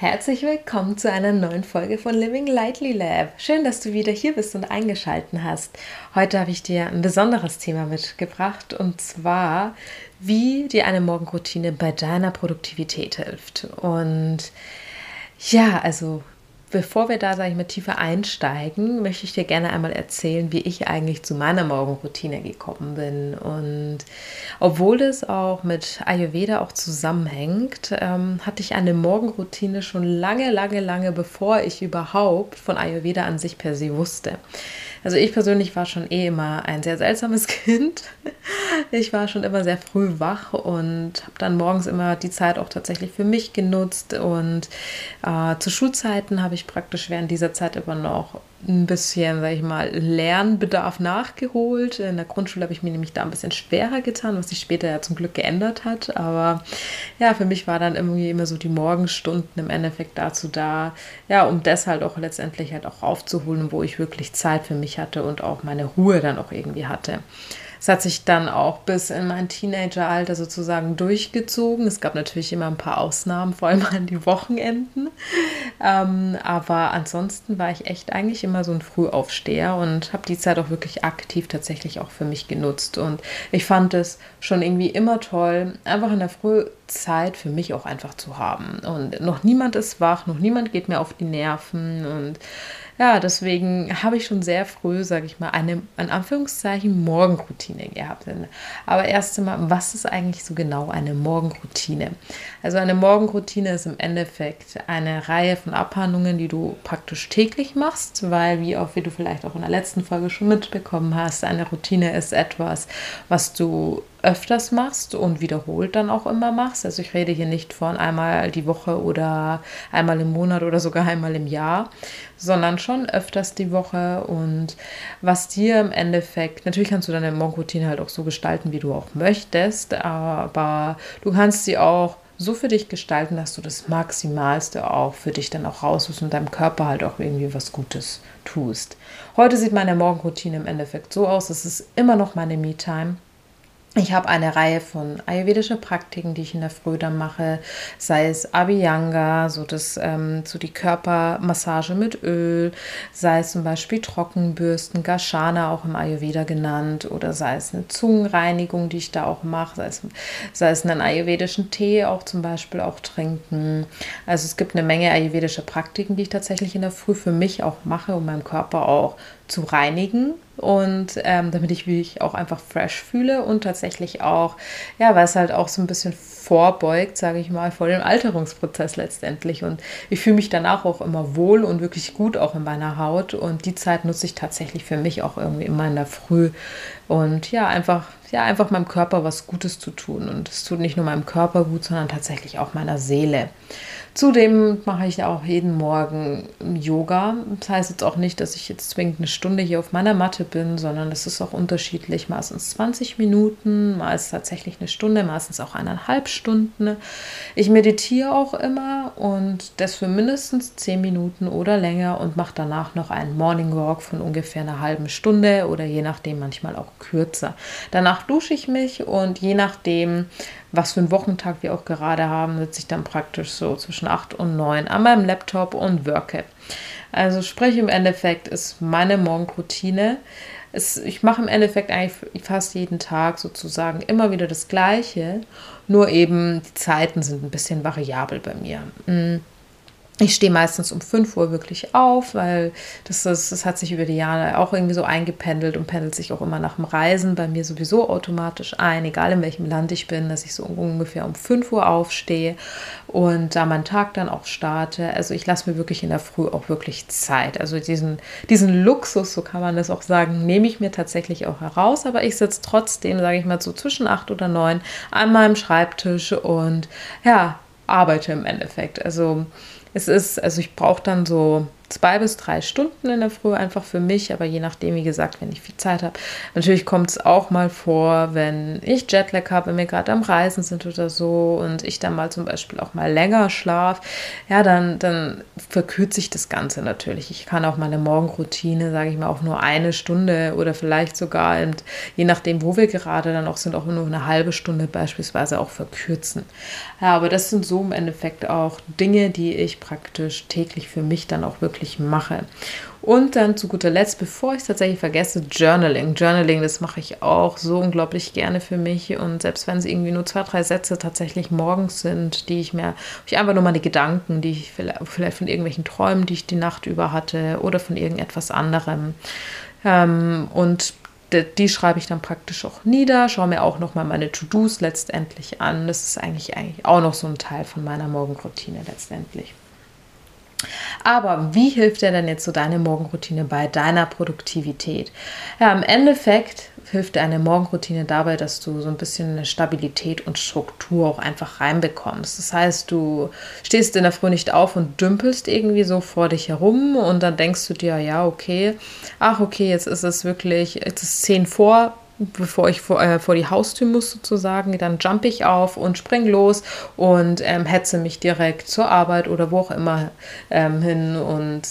Herzlich willkommen zu einer neuen Folge von Living Lightly Lab. Schön, dass du wieder hier bist und eingeschalten hast. Heute habe ich dir ein besonderes Thema mitgebracht und zwar, wie dir eine Morgenroutine bei deiner Produktivität hilft. Und ja, also Bevor wir da, sage ich mal, tiefer einsteigen, möchte ich dir gerne einmal erzählen, wie ich eigentlich zu meiner Morgenroutine gekommen bin. Und obwohl es auch mit Ayurveda auch zusammenhängt, ähm, hatte ich eine Morgenroutine schon lange, lange, lange, bevor ich überhaupt von Ayurveda an sich per se wusste. Also ich persönlich war schon eh immer ein sehr seltsames Kind. Ich war schon immer sehr früh wach und habe dann morgens immer die Zeit auch tatsächlich für mich genutzt. Und äh, zu Schulzeiten habe ich praktisch während dieser Zeit immer noch ein bisschen, sag ich mal, Lernbedarf nachgeholt. In der Grundschule habe ich mir nämlich da ein bisschen schwerer getan, was sich später ja zum Glück geändert hat. Aber ja, für mich war dann irgendwie immer so die Morgenstunden im Endeffekt dazu da, ja, um das halt auch letztendlich halt auch aufzuholen, wo ich wirklich Zeit für mich hatte und auch meine Ruhe dann auch irgendwie hatte. Es hat sich dann auch bis in mein Teenageralter sozusagen durchgezogen. Es gab natürlich immer ein paar Ausnahmen, vor allem an die Wochenenden. Ähm, aber ansonsten war ich echt eigentlich immer so ein Frühaufsteher und habe die Zeit auch wirklich aktiv tatsächlich auch für mich genutzt. Und ich fand es schon irgendwie immer toll, einfach in der Frühzeit für mich auch einfach zu haben. Und noch niemand ist wach, noch niemand geht mir auf die Nerven und ja, deswegen habe ich schon sehr früh, sage ich mal, eine, in Anführungszeichen, Morgenroutine gehabt. Aber erst einmal, was ist eigentlich so genau eine Morgenroutine? Also eine Morgenroutine ist im Endeffekt eine Reihe von Abhandlungen, die du praktisch täglich machst, weil, wie auch wie du vielleicht auch in der letzten Folge schon mitbekommen hast, eine Routine ist etwas, was du öfters machst und wiederholt dann auch immer machst. Also ich rede hier nicht von einmal die Woche oder einmal im Monat oder sogar einmal im Jahr, sondern schon öfters die Woche und was dir im Endeffekt, natürlich kannst du deine Morgenroutine halt auch so gestalten, wie du auch möchtest, aber du kannst sie auch so für dich gestalten, dass du das Maximalste auch für dich dann auch rausholst und deinem Körper halt auch irgendwie was Gutes tust. Heute sieht meine Morgenroutine im Endeffekt so aus, es ist immer noch meine Me-Time. Ich habe eine Reihe von ayurvedischen Praktiken, die ich in der Früh dann mache, sei es Abhyanga, so, das, ähm, so die Körpermassage mit Öl, sei es zum Beispiel Trockenbürsten, Gashana auch im Ayurveda genannt, oder sei es eine Zungenreinigung, die ich da auch mache, sei es, sei es einen ayurvedischen Tee auch zum Beispiel auch trinken. Also es gibt eine Menge ayurvedische Praktiken, die ich tatsächlich in der Früh für mich auch mache, um meinen Körper auch zu reinigen und ähm, damit ich mich auch einfach fresh fühle und tatsächlich auch, ja, weil es halt auch so ein bisschen vorbeugt, sage ich mal, vor dem Alterungsprozess letztendlich. Und ich fühle mich danach auch immer wohl und wirklich gut auch in meiner Haut. Und die Zeit nutze ich tatsächlich für mich auch irgendwie immer in der Früh. Und ja, einfach, ja, einfach meinem Körper was Gutes zu tun. Und es tut nicht nur meinem Körper gut, sondern tatsächlich auch meiner Seele. Zudem mache ich auch jeden Morgen Yoga. Das heißt jetzt auch nicht, dass ich jetzt zwingend eine Stunde hier auf meiner Matte bin, sondern es ist auch unterschiedlich. Meistens 20 Minuten, meist tatsächlich eine Stunde, meistens auch eineinhalb Stunden. Ich meditiere auch immer und das für mindestens 10 Minuten oder länger und mache danach noch einen Morning Walk von ungefähr einer halben Stunde oder je nachdem manchmal auch kürzer. Danach dusche ich mich und je nachdem, was für einen Wochentag wir auch gerade haben, sitze ich dann praktisch so zwischen 8 und 9 an meinem Laptop und worke. Also sprich im Endeffekt ist meine Morgenroutine. Es, ich mache im Endeffekt eigentlich fast jeden Tag sozusagen immer wieder das Gleiche, nur eben die Zeiten sind ein bisschen variabel bei mir. Ich stehe meistens um 5 Uhr wirklich auf, weil das, das, das, hat sich über die Jahre auch irgendwie so eingependelt und pendelt sich auch immer nach dem Reisen bei mir sowieso automatisch ein, egal in welchem Land ich bin, dass ich so ungefähr um 5 Uhr aufstehe und da meinen Tag dann auch starte. Also ich lasse mir wirklich in der Früh auch wirklich Zeit. Also diesen, diesen Luxus, so kann man das auch sagen, nehme ich mir tatsächlich auch heraus, aber ich sitze trotzdem, sage ich mal so zwischen 8 oder 9 an meinem Schreibtisch und ja, arbeite im Endeffekt. Also es ist, also ich brauche dann so zwei bis drei Stunden in der Früh einfach für mich, aber je nachdem, wie gesagt, wenn ich viel Zeit habe. Natürlich kommt es auch mal vor, wenn ich Jetlag habe, wenn wir gerade am Reisen sind oder so und ich dann mal zum Beispiel auch mal länger schlaf, ja, dann, dann verkürzt sich das Ganze natürlich. Ich kann auch meine Morgenroutine, sage ich mal, auch nur eine Stunde oder vielleicht sogar, je nachdem, wo wir gerade dann auch sind, auch nur eine halbe Stunde beispielsweise auch verkürzen. Ja, aber das sind so im Endeffekt auch Dinge, die ich praktisch täglich für mich dann auch wirklich mache. Und dann zu guter Letzt, bevor ich es tatsächlich vergesse, Journaling. Journaling, das mache ich auch so unglaublich gerne für mich. Und selbst wenn es irgendwie nur zwei, drei Sätze tatsächlich morgens sind, die ich mir, ich einfach nur meine Gedanken, die ich vielleicht, von irgendwelchen Träumen, die ich die Nacht über hatte oder von irgendetwas anderem. Ähm, und die, die schreibe ich dann praktisch auch nieder, schaue mir auch nochmal meine To-Dos letztendlich an. Das ist eigentlich, eigentlich auch noch so ein Teil von meiner Morgenroutine letztendlich. Aber wie hilft dir denn jetzt so deine Morgenroutine bei deiner Produktivität? Ja, im Endeffekt hilft dir eine Morgenroutine dabei, dass du so ein bisschen eine Stabilität und Struktur auch einfach reinbekommst. Das heißt, du stehst in der Früh nicht auf und dümpelst irgendwie so vor dich herum und dann denkst du dir, ja, okay, ach, okay, jetzt ist es wirklich, jetzt ist 10 vor, bevor ich vor, äh, vor die Haustür muss sozusagen, dann jump ich auf und spring los und ähm, hetze mich direkt zur Arbeit oder wo auch immer ähm, hin. Und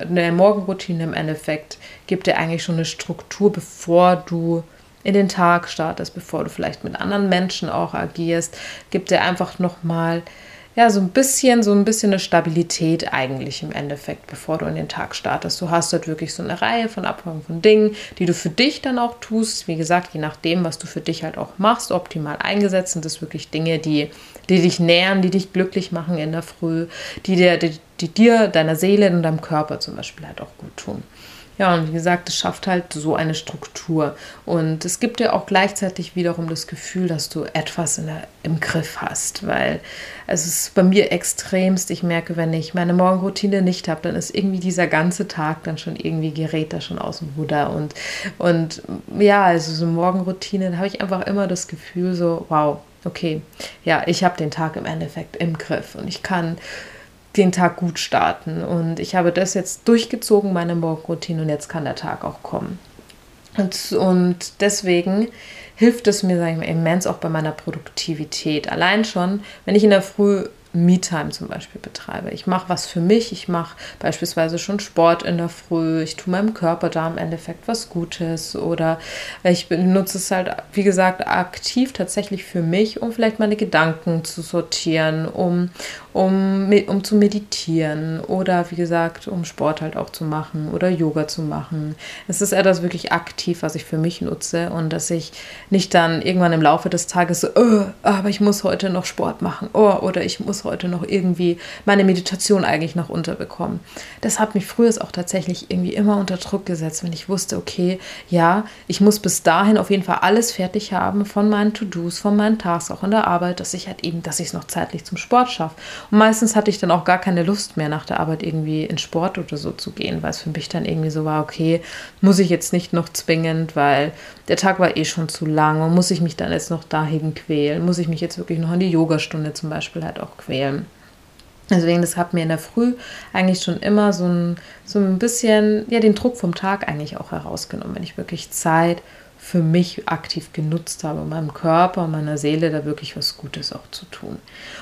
eine Morgenroutine im Endeffekt gibt dir eigentlich schon eine Struktur, bevor du in den Tag startest, bevor du vielleicht mit anderen Menschen auch agierst, gibt dir einfach nochmal mal ja, so ein bisschen, so ein bisschen eine Stabilität eigentlich im Endeffekt, bevor du in den Tag startest. Du hast dort wirklich so eine Reihe von Abfolgen von Dingen, die du für dich dann auch tust. Wie gesagt, je nachdem, was du für dich halt auch machst, optimal eingesetzt sind das wirklich Dinge, die, die dich nähern, die dich glücklich machen in der Früh, die dir, die, die dir, deiner Seele und deinem Körper zum Beispiel halt auch gut tun. Ja, und wie gesagt, es schafft halt so eine Struktur. Und es gibt dir auch gleichzeitig wiederum das Gefühl, dass du etwas der, im Griff hast. Weil es ist bei mir extremst, ich merke, wenn ich meine Morgenroutine nicht habe, dann ist irgendwie dieser ganze Tag dann schon irgendwie gerät da schon aus dem Ruder. Und, und ja, also so Morgenroutine, da habe ich einfach immer das Gefühl so, wow, okay, ja, ich habe den Tag im Endeffekt im Griff. Und ich kann den Tag gut starten. Und ich habe das jetzt durchgezogen, meine Morgenroutine, und jetzt kann der Tag auch kommen. Und, und deswegen hilft es mir, sage ich mal, immens auch bei meiner Produktivität. Allein schon, wenn ich in der Früh Me-Time zum Beispiel betreibe. Ich mache was für mich, ich mache beispielsweise schon Sport in der Früh, ich tue meinem Körper da im Endeffekt was Gutes oder ich benutze es halt, wie gesagt, aktiv tatsächlich für mich, um vielleicht meine Gedanken zu sortieren, um, um, um zu meditieren oder wie gesagt, um Sport halt auch zu machen oder Yoga zu machen. Es ist etwas wirklich aktiv, was ich für mich nutze und dass ich nicht dann irgendwann im Laufe des Tages so, oh, aber ich muss heute noch Sport machen oh, oder ich muss heute noch irgendwie meine Meditation eigentlich noch unterbekommen. Das hat mich früher auch tatsächlich irgendwie immer unter Druck gesetzt, wenn ich wusste, okay, ja, ich muss bis dahin auf jeden Fall alles fertig haben von meinen To-Dos, von meinen Tasks, auch in der Arbeit, dass ich halt eben, dass ich es noch zeitlich zum Sport schaffe. Und meistens hatte ich dann auch gar keine Lust mehr nach der Arbeit irgendwie in Sport oder so zu gehen, weil es für mich dann irgendwie so war, okay, muss ich jetzt nicht noch zwingend, weil der Tag war eh schon zu lang und muss ich mich dann jetzt noch dahin quälen, muss ich mich jetzt wirklich noch an die Yogastunde zum Beispiel halt auch quälen. Deswegen, das hat mir in der Früh eigentlich schon immer so ein, so ein bisschen, ja, den Druck vom Tag eigentlich auch herausgenommen, wenn ich wirklich Zeit für mich aktiv genutzt habe, meinem Körper und meiner Seele da wirklich was Gutes auch zu tun.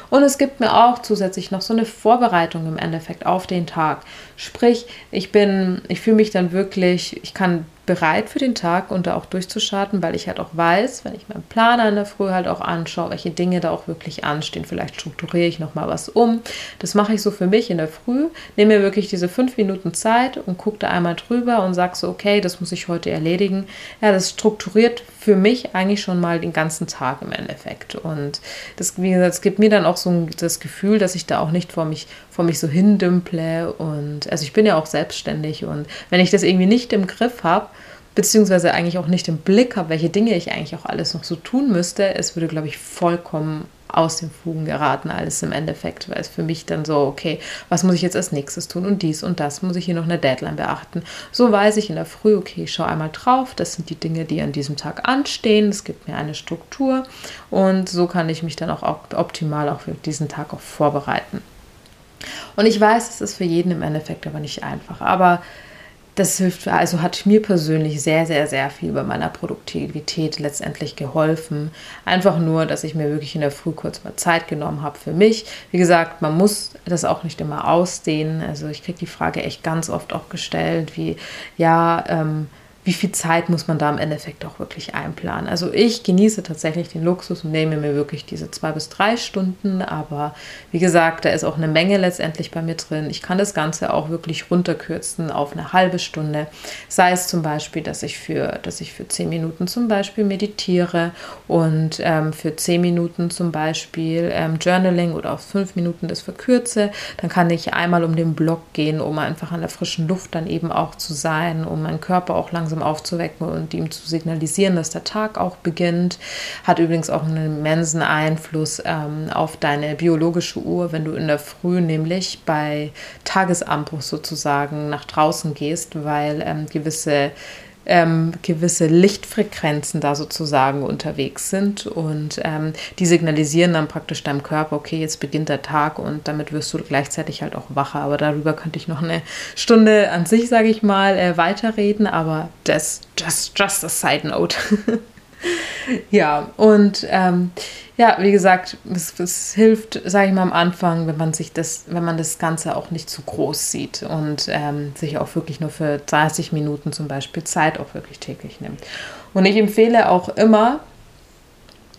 Und es gibt mir auch zusätzlich noch so eine Vorbereitung im Endeffekt auf den Tag. Sprich, ich bin, ich fühle mich dann wirklich, ich kann bereit für den Tag und da auch durchzustarten, weil ich halt auch weiß, wenn ich meinen Planer in der Früh halt auch anschaue, welche Dinge da auch wirklich anstehen. Vielleicht strukturiere ich nochmal was um. Das mache ich so für mich in der Früh, nehme mir wirklich diese fünf Minuten Zeit und gucke da einmal drüber und sage so, okay, das muss ich heute erledigen. Ja, das strukturiert für mich eigentlich schon mal den ganzen Tag im Endeffekt. Und das, wie gesagt, es gibt mir dann auch so das Gefühl, dass ich da auch nicht vor mich, vor mich so hindümple. Und also ich bin ja auch selbstständig und wenn ich das irgendwie nicht im Griff habe, beziehungsweise eigentlich auch nicht im Blick habe, welche Dinge ich eigentlich auch alles noch so tun müsste, es würde, glaube ich, vollkommen aus den Fugen geraten, alles im Endeffekt, weil es für mich dann so, okay, was muss ich jetzt als nächstes tun und dies und das, muss ich hier noch eine Deadline beachten. So weiß ich in der Früh, okay, ich schaue einmal drauf, das sind die Dinge, die an diesem Tag anstehen, es gibt mir eine Struktur und so kann ich mich dann auch optimal auch für diesen Tag auch vorbereiten. Und ich weiß, es ist für jeden im Endeffekt aber nicht einfach. Aber das hilft, also hat mir persönlich sehr, sehr, sehr viel bei meiner Produktivität letztendlich geholfen. Einfach nur, dass ich mir wirklich in der Früh kurz mal Zeit genommen habe für mich. Wie gesagt, man muss das auch nicht immer ausdehnen. Also ich kriege die Frage echt ganz oft auch gestellt, wie, ja, ähm, wie viel Zeit muss man da im Endeffekt auch wirklich einplanen. Also ich genieße tatsächlich den Luxus und nehme mir wirklich diese zwei bis drei Stunden, aber wie gesagt, da ist auch eine Menge letztendlich bei mir drin. Ich kann das Ganze auch wirklich runterkürzen auf eine halbe Stunde. Sei es zum Beispiel, dass ich für, dass ich für zehn Minuten zum Beispiel meditiere und ähm, für zehn Minuten zum Beispiel ähm, Journaling oder auf fünf Minuten das verkürze. Dann kann ich einmal um den Block gehen, um einfach an der frischen Luft dann eben auch zu sein, um meinen Körper auch langsam langsam aufzuwecken und ihm zu signalisieren, dass der Tag auch beginnt. Hat übrigens auch einen immensen Einfluss ähm, auf deine biologische Uhr, wenn du in der Früh nämlich bei Tagesanbruch sozusagen nach draußen gehst, weil ähm, gewisse ähm, gewisse Lichtfrequenzen da sozusagen unterwegs sind und ähm, die signalisieren dann praktisch deinem Körper, okay, jetzt beginnt der Tag und damit wirst du gleichzeitig halt auch wacher. Aber darüber könnte ich noch eine Stunde an sich, sage ich mal, äh, weiterreden, aber das just, just a side note. ja, und ähm, ja, wie gesagt, es, es hilft, sage ich mal am Anfang, wenn man sich das, wenn man das Ganze auch nicht zu groß sieht und ähm, sich auch wirklich nur für 30 Minuten zum Beispiel Zeit auch wirklich täglich nimmt. Und ich empfehle auch immer,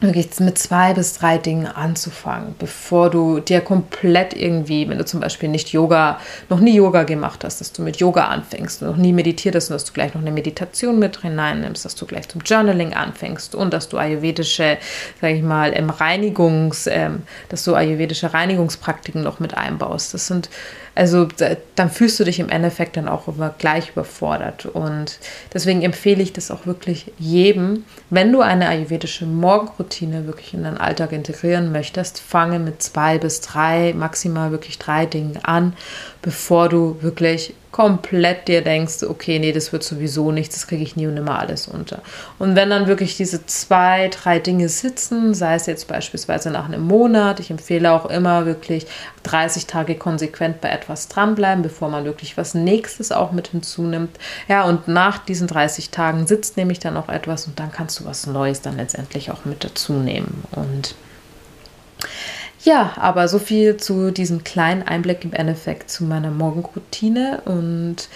wirklich mit zwei bis drei Dingen anzufangen, bevor du dir komplett irgendwie, wenn du zum Beispiel nicht Yoga, noch nie Yoga gemacht hast, dass du mit Yoga anfängst, noch nie meditiert hast und dass du gleich noch eine Meditation mit hineinnimmst, dass du gleich zum Journaling anfängst und dass du ayurvedische, sage ich mal, im Reinigungs, ähm, dass du ayurvedische Reinigungspraktiken noch mit einbaust. Das sind also dann fühlst du dich im Endeffekt dann auch immer gleich überfordert. Und deswegen empfehle ich das auch wirklich jedem, wenn du eine ayurvedische Morgenroutine wirklich in deinen Alltag integrieren möchtest, fange mit zwei bis drei, maximal wirklich drei Dingen an, bevor du wirklich komplett dir denkst, okay, nee, das wird sowieso nichts, das kriege ich nie und nimmer alles unter. Und wenn dann wirklich diese zwei, drei Dinge sitzen, sei es jetzt beispielsweise nach einem Monat, ich empfehle auch immer wirklich 30 Tage konsequent bei etwas dranbleiben, bevor man wirklich was Nächstes auch mit hinzunimmt. Ja, und nach diesen 30 Tagen sitzt nämlich dann auch etwas und dann kannst du was Neues dann letztendlich auch mit dazu nehmen. Und ja, aber so viel zu diesem kleinen Einblick im Endeffekt zu meiner Morgenroutine. Und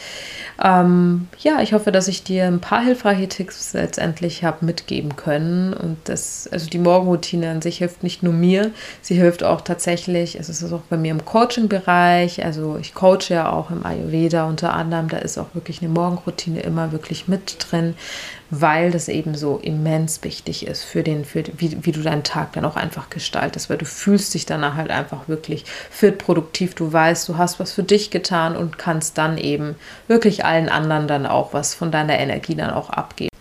ähm, ja, ich hoffe, dass ich dir ein paar hilfreiche Tipps letztendlich habe mitgeben können. Und das, also die Morgenroutine an sich hilft nicht nur mir, sie hilft auch tatsächlich, es ist auch bei mir im Coaching-Bereich. Also ich coache ja auch im Ayurveda unter anderem, da ist auch wirklich eine Morgenroutine immer wirklich mit drin weil das eben so immens wichtig ist für den, für, wie, wie du deinen Tag dann auch einfach gestaltest, weil du fühlst dich danach halt einfach wirklich fit, produktiv, du weißt, du hast was für dich getan und kannst dann eben wirklich allen anderen dann auch was von deiner Energie dann auch abgeben.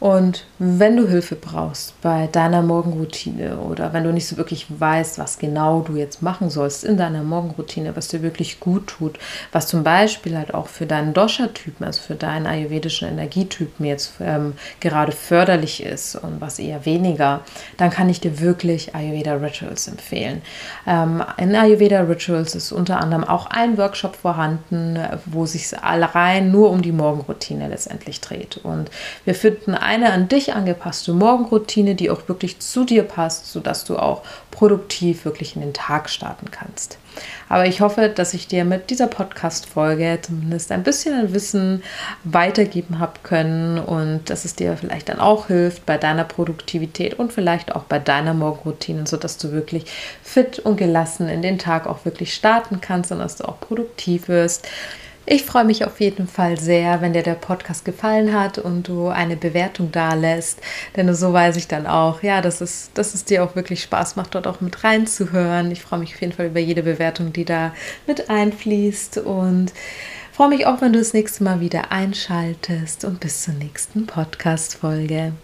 Und wenn du Hilfe brauchst bei deiner Morgenroutine oder wenn du nicht so wirklich weißt, was genau du jetzt machen sollst in deiner Morgenroutine, was dir wirklich gut tut, was zum Beispiel halt auch für deinen Dosha-Typen, also für deinen ayurvedischen Energietypen jetzt ähm, gerade förderlich ist und was eher weniger, dann kann ich dir wirklich Ayurveda Rituals empfehlen. Ähm, in Ayurveda Rituals ist unter anderem auch ein Workshop vorhanden, wo sich allein nur um die Morgenroutine letztendlich dreht. Und wir finden eine an dich angepasste Morgenroutine, die auch wirklich zu dir passt, sodass du auch produktiv wirklich in den Tag starten kannst. Aber ich hoffe, dass ich dir mit dieser Podcast-Folge zumindest ein bisschen Wissen weitergeben habe können und dass es dir vielleicht dann auch hilft bei deiner Produktivität und vielleicht auch bei deiner Morgenroutine, sodass du wirklich fit und gelassen in den Tag auch wirklich starten kannst und dass du auch produktiv wirst. Ich freue mich auf jeden Fall sehr, wenn dir der Podcast gefallen hat und du eine Bewertung da lässt, denn so weiß ich dann auch, ja, dass es, dass es dir auch wirklich Spaß macht, dort auch mit reinzuhören. Ich freue mich auf jeden Fall über jede Bewertung, die da mit einfließt und freue mich auch, wenn du das nächste Mal wieder einschaltest und bis zur nächsten Podcast-Folge.